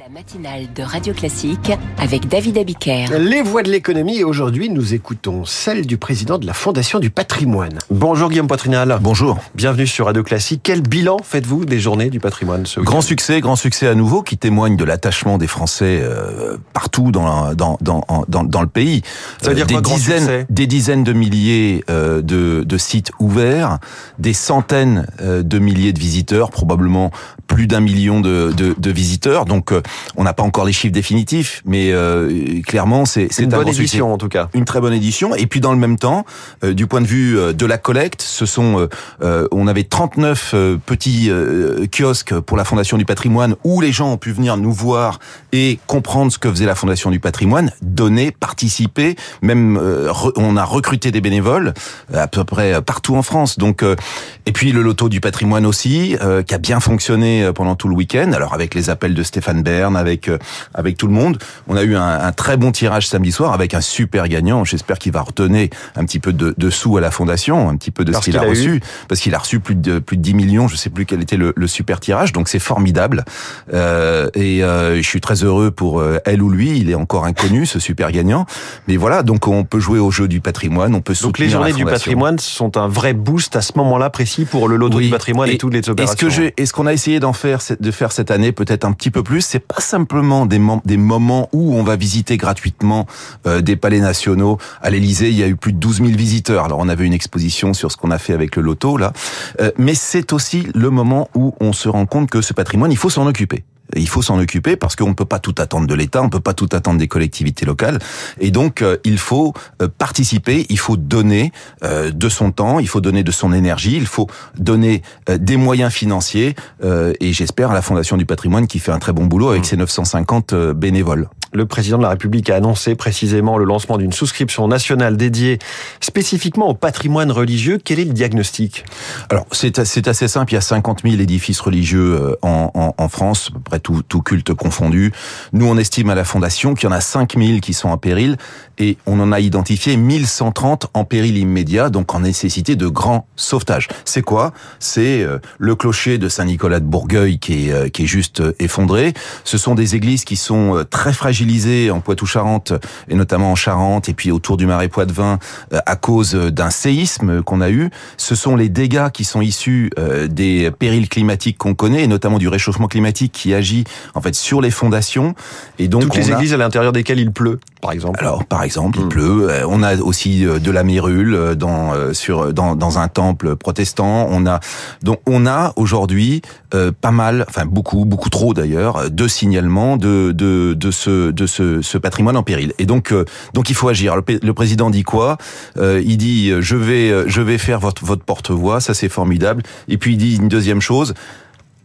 La matinale de Radio Classique avec David Abiker. Les voix de l'économie et aujourd'hui nous écoutons celle du président de la Fondation du patrimoine. Bonjour Guillaume Poitrinal. Bonjour. Bienvenue sur Radio Classique. Quel bilan faites-vous des journées du patrimoine ce Grand succès, grand succès à nouveau qui témoigne de l'attachement des Français euh, partout dans, dans, dans, dans, dans le pays. Ça veut dire des quoi, dizaines, Des dizaines de milliers euh, de, de sites ouverts, des centaines euh, de milliers de visiteurs, probablement plus d'un million de, de, de visiteurs. Donc euh, on n'a pas encore les chiffres définitifs, mais euh, clairement c'est Une un bonne succès. édition en tout cas. une très bonne édition. Et puis dans le même temps, euh, du point de vue euh, de la collecte, ce sont, euh, euh, on avait 39 euh, petits euh, kiosques pour la Fondation du Patrimoine où les gens ont pu venir nous voir et comprendre ce que faisait la Fondation du Patrimoine, donner, participer. Même euh, re- on a recruté des bénévoles à peu près partout en France. Donc euh, et puis le loto du patrimoine aussi euh, qui a bien fonctionné euh, pendant tout le week-end. Alors avec les appels de Stéphane Bern, avec euh, avec tout le monde, on a eu un, un très bon tirage samedi soir avec un super gagnant. J'espère qu'il va redonner un petit peu de, de sous à la fondation, un petit peu de Parce ce qu'il a, eu reçu, parce qu'il a reçu plus de plus de 10 millions. Je sais plus quel était le, le super tirage, donc c'est formidable. Euh, et euh, je suis très heureux pour elle ou lui. Il est encore inconnu ce super gagnant, mais voilà. Donc on peut jouer au jeu du patrimoine, on peut Donc les soutenir la journées du patrimoine sont un vrai boost à ce moment-là précis pour le loto Oui. du patrimoine et, toutes les Et opérations. ce que j'ai, et ce qu'on a essayé d'en faire, de faire cette année, peut-être un petit peu plus, c'est pas simplement des, des moments où on va visiter gratuitement euh, des palais nationaux. À l'Élysée, il y a eu plus de 12 000 visiteurs. Alors on avait une exposition sur ce qu'on a fait avec le loto là, Euh, mais c'est aussi le moment où on se rend compte que ce patrimoine, il faut s'en occuper. Il faut s'en occuper parce qu'on ne peut pas tout attendre de l'État, on ne peut pas tout attendre des collectivités locales, et donc euh, il faut euh, participer, il faut donner euh, de son temps, il faut donner de son énergie, il faut donner euh, des moyens financiers, euh, et j'espère à la Fondation du Patrimoine qui fait un très bon boulot avec ses 950 euh, bénévoles. Le président de la République a annoncé précisément le lancement d'une souscription nationale dédiée spécifiquement au patrimoine religieux. Quel est le diagnostic? Alors c'est assez simple, il y a 50 000 édifices religieux euh, en, France, à peu près tout, tout culte confondu. Nous on estime à la Fondation qu'il y en a 5 000 qui sont en péril, et on en a identifié 1130 en péril immédiat, donc en nécessité de grand sauvetage. C'est quoi? C'est euh, le clocher de Saint-Nicolas de Bourgueil qui est, euh, qui est juste effondré. Ce sont des églises qui sont très en Poitou-Charentes, et notamment en Charente, et puis autour du Marais Poitevin, euh, à cause d'un séisme qu'on a eu. Ce sont les dégâts qui sont issus euh, des périls climatiques qu'on connaît, et notamment du réchauffement climatique qui agit en fait sur les fondations. Et donc Toutes on les a- églises à l'intérieur desquelles il pleut, par exemple. alors, par exemple, il Hmm. pleut. Euh, On a aussi euh, de la mérule euh, dans sur dans, dans un temple protestant. On a donc on a aujourd'hui euh, pas mal, enfin beaucoup beaucoup trop d'ailleurs, de signalements de de de ce de ce, ce patrimoine en péril. Et donc euh, donc il faut agir. Le, président dit quoi? Euh, Il dit je vais je vais faire votre votre porte-voix. Ça c'est formidable. Et puis il dit une deuxième chose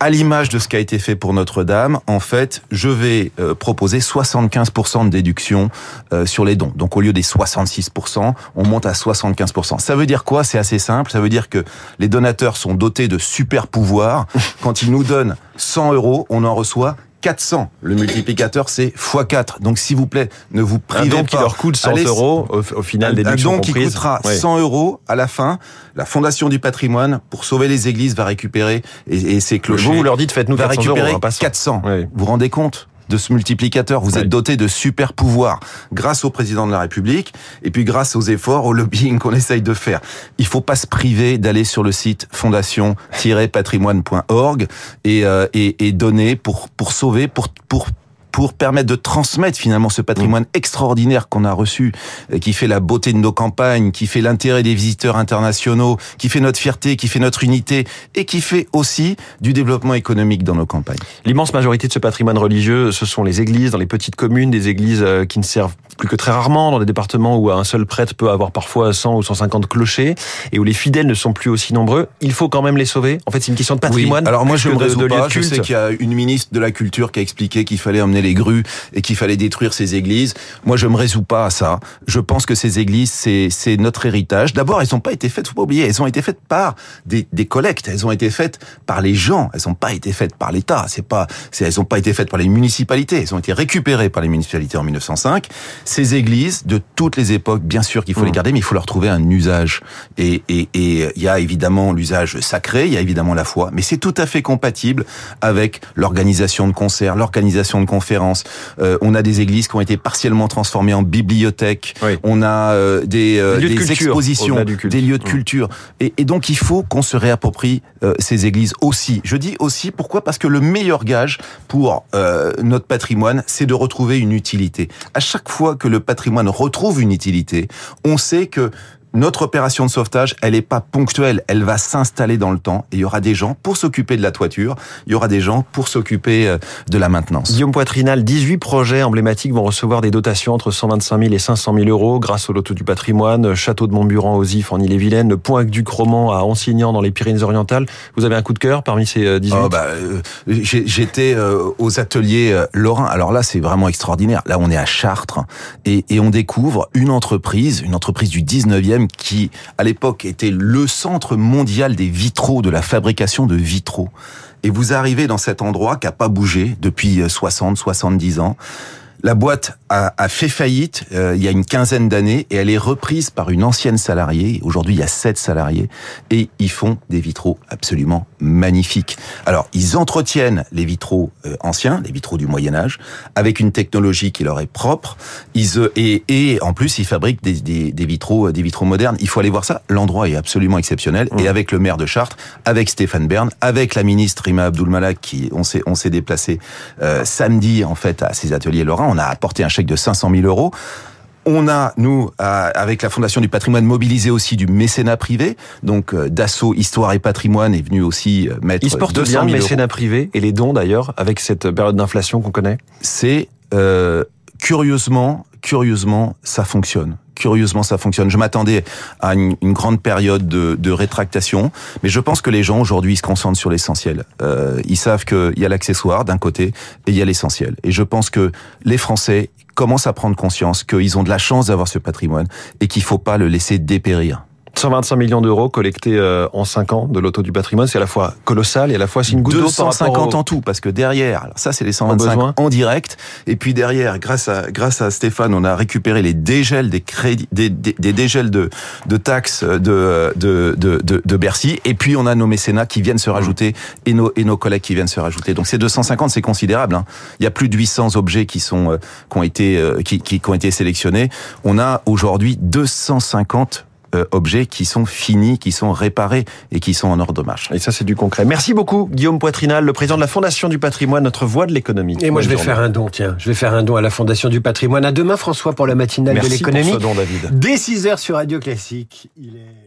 à l'image de ce qui a été fait pour Notre-Dame, en fait, je vais euh, proposer 75% de déduction euh, sur les dons. Donc au lieu des 66%, on monte à 75%. Ça veut dire quoi? C'est assez simple. Ça veut dire que les donateurs sont dotés de super pouvoirs. Quand ils nous donnent 100 euros, on en reçoit 400. Le multiplicateur, c'est x4. Donc s'il vous plaît, ne vous Un privez don pas. qui leur coûte 100 Allez- euros au, au final des un don qui comprises. coûtera Ouais. 100 euros à la fin. La Fondation du patrimoine, pour sauver les églises, va récupérer et, et ses clochers. Vous, vous leur dites faites-nous va 400 récupérer euros, hein, pas 100. 400. Ouais. Vous vous rendez compte? De ce multiplicateur Vous Ouais. êtes doté de super pouvoirs grâce au président de la République et puis grâce aux efforts, au lobbying qu'on essaye de faire. Il faut pas se priver d'aller sur le site fondation-patrimoine.org et, euh, et, et donner pour pour sauver, pour pour pour permettre de transmettre finalement ce patrimoine extraordinaire qu'on a reçu, euh, qui fait la beauté de nos campagnes, qui fait l'intérêt des visiteurs internationaux, qui fait notre fierté, qui fait notre unité, et qui fait aussi du développement économique dans nos campagnes. L'immense majorité de ce patrimoine religieux, ce sont les églises dans les petites communes, des églises euh, qui ne servent plus que très rarement, dans des départements où un seul prêtre peut avoir parfois 100 ou 150 clochers, et où les fidèles ne sont plus aussi nombreux. Il faut quand même les sauver. En fait, c'est une question de patrimoine. Oui. Alors moi je me de- pas. de Je sais qu'il y a une ministre de la culture qui a expliqué qu'il fallait emmener les grues et qu'il fallait détruire ces églises. Moi, je me résous pas à ça. Je pense que ces églises, c'est notre héritage. D'abord, elles n'ont pas été faites, faut pas oublier, elles ont été faites par des, des collectes. Elles ont été faites par les gens. Elles n'ont pas été faites par l'État. C'est pas, elles n'ont pas été faites par les municipalités. Elles ont été récupérées par les municipalités en 1905. Ces églises de toutes les époques, bien sûr qu'il faut les Mmh. garder, mais il faut leur trouver un usage. Et et et il y a évidemment l'usage sacré, il y a évidemment la foi, mais c'est tout à fait compatible avec l'organisation de concerts, l'organisation de conférences. Euh, on a des églises qui ont été partiellement transformées en bibliothèques. Oui. On a euh, des, euh, Des culture, expositions, des lieux de Mmh. culture. Et, et donc il faut qu'on se réapproprie euh, ces églises aussi. Je dis aussi pourquoi? Parce que le meilleur gage pour euh, notre patrimoine, c'est de retrouver une utilité. À chaque fois que le patrimoine retrouve une utilité, on sait que notre opération de sauvetage, elle n'est pas ponctuelle, elle va s'installer dans le temps et il y aura des gens pour s'occuper de la toiture, il y aura des gens pour s'occuper euh, de la maintenance. Guillaume Poitrinal, 18 projets emblématiques vont recevoir des dotations entre 125 000 et 500 000 euros grâce au loto du patrimoine, Château de Montburan aux Ifs en Ille-et-Vilaine, le Point du Croman à Ansignan dans les Pyrénées-Orientales. Vous avez un coup de cœur parmi ces euh, 18 Oh, bah, euh, j'ai- J'étais euh, aux ateliers euh, Lorrain. Alors là, c'est vraiment extraordinaire. Là, on est à Chartres et, et on découvre une entreprise, une entreprise du 19e qui, à l'époque, était le centre mondial des vitraux, de la fabrication de vitraux. Et vous arrivez dans cet endroit qui a pas bougé depuis euh, 60, 70 ans. La boîte a, a fait faillite euh, il y a une quinzaine d'années et elle est reprise par une ancienne salariée. Aujourd'hui, il y a sept salariés et ils font des vitraux absolument magnifiques. Alors, ils entretiennent les vitraux euh, anciens, les vitraux du Moyen Âge, avec une technologie qui leur est propre. Ils euh, et, et en plus, ils fabriquent des, des, des vitraux, euh, des vitraux modernes. Il faut aller voir ça. L'endroit est absolument exceptionnel. Et avec le maire de Chartres, avec Stéphane Bern, avec la ministre Rima Abdulmalak, qui on s'est on s'est déplacé euh, samedi en fait à ces ateliers Lorrain. On a apporté un chèque de 500 000 euros. On a, nous, avec la Fondation du patrimoine, mobilisé aussi du mécénat privé. Donc, euh, Dassault Histoire et Patrimoine est venu aussi euh, mettre Il se porte 200 bien 000 le euros. mécénat privé et les dons d'ailleurs avec cette période d'inflation qu'on connaît? C'est euh, curieusement, curieusement, ça fonctionne. Curieusement, ça fonctionne. Je m'attendais à une, une grande période de, de rétractation, mais je pense que les gens aujourd'hui se concentrent sur l'essentiel. Euh, ils savent qu'il y a l'accessoire d'un côté et il y a l'essentiel. Et je pense que les Français commencent à prendre conscience qu'ils ont de la chance d'avoir ce patrimoine et qu'il faut pas le laisser dépérir. 125 millions d'euros collectés euh, en 5 ans de loto du patrimoine, c'est à la fois colossal et à la fois c'est une goutte d'eau par 250 rapport au- en tout, parce que derrière, alors ça c'est les 125 besoin. en direct, et puis derrière, grâce à grâce à Stéphane, on a récupéré les dégels des crédits, des, des, des dégels de de taxes de de, de de de Bercy, et puis on a nos mécénats qui viennent se rajouter et nos et nos collègues qui viennent se rajouter. Donc ces 250, c'est considérable. Hein. Il y a plus de 800 objets qui sont euh, qui ont été euh, qui, qui qui ont été sélectionnés. On a aujourd'hui 250 euh, objets qui sont finis, qui sont réparés et qui sont en ordre de marche. Et ça, c'est du concret. Merci beaucoup, Guillaume Poitrinal, le président de la Fondation du patrimoine, notre voix de l'économie. Et moi, je vais journée. faire un don, tiens. Je vais faire un don à la Fondation du patrimoine. À demain, François, pour la matinale Merci de pour l'économie. ce don, David. Dès 6 heures sur Radio Classique. Il est...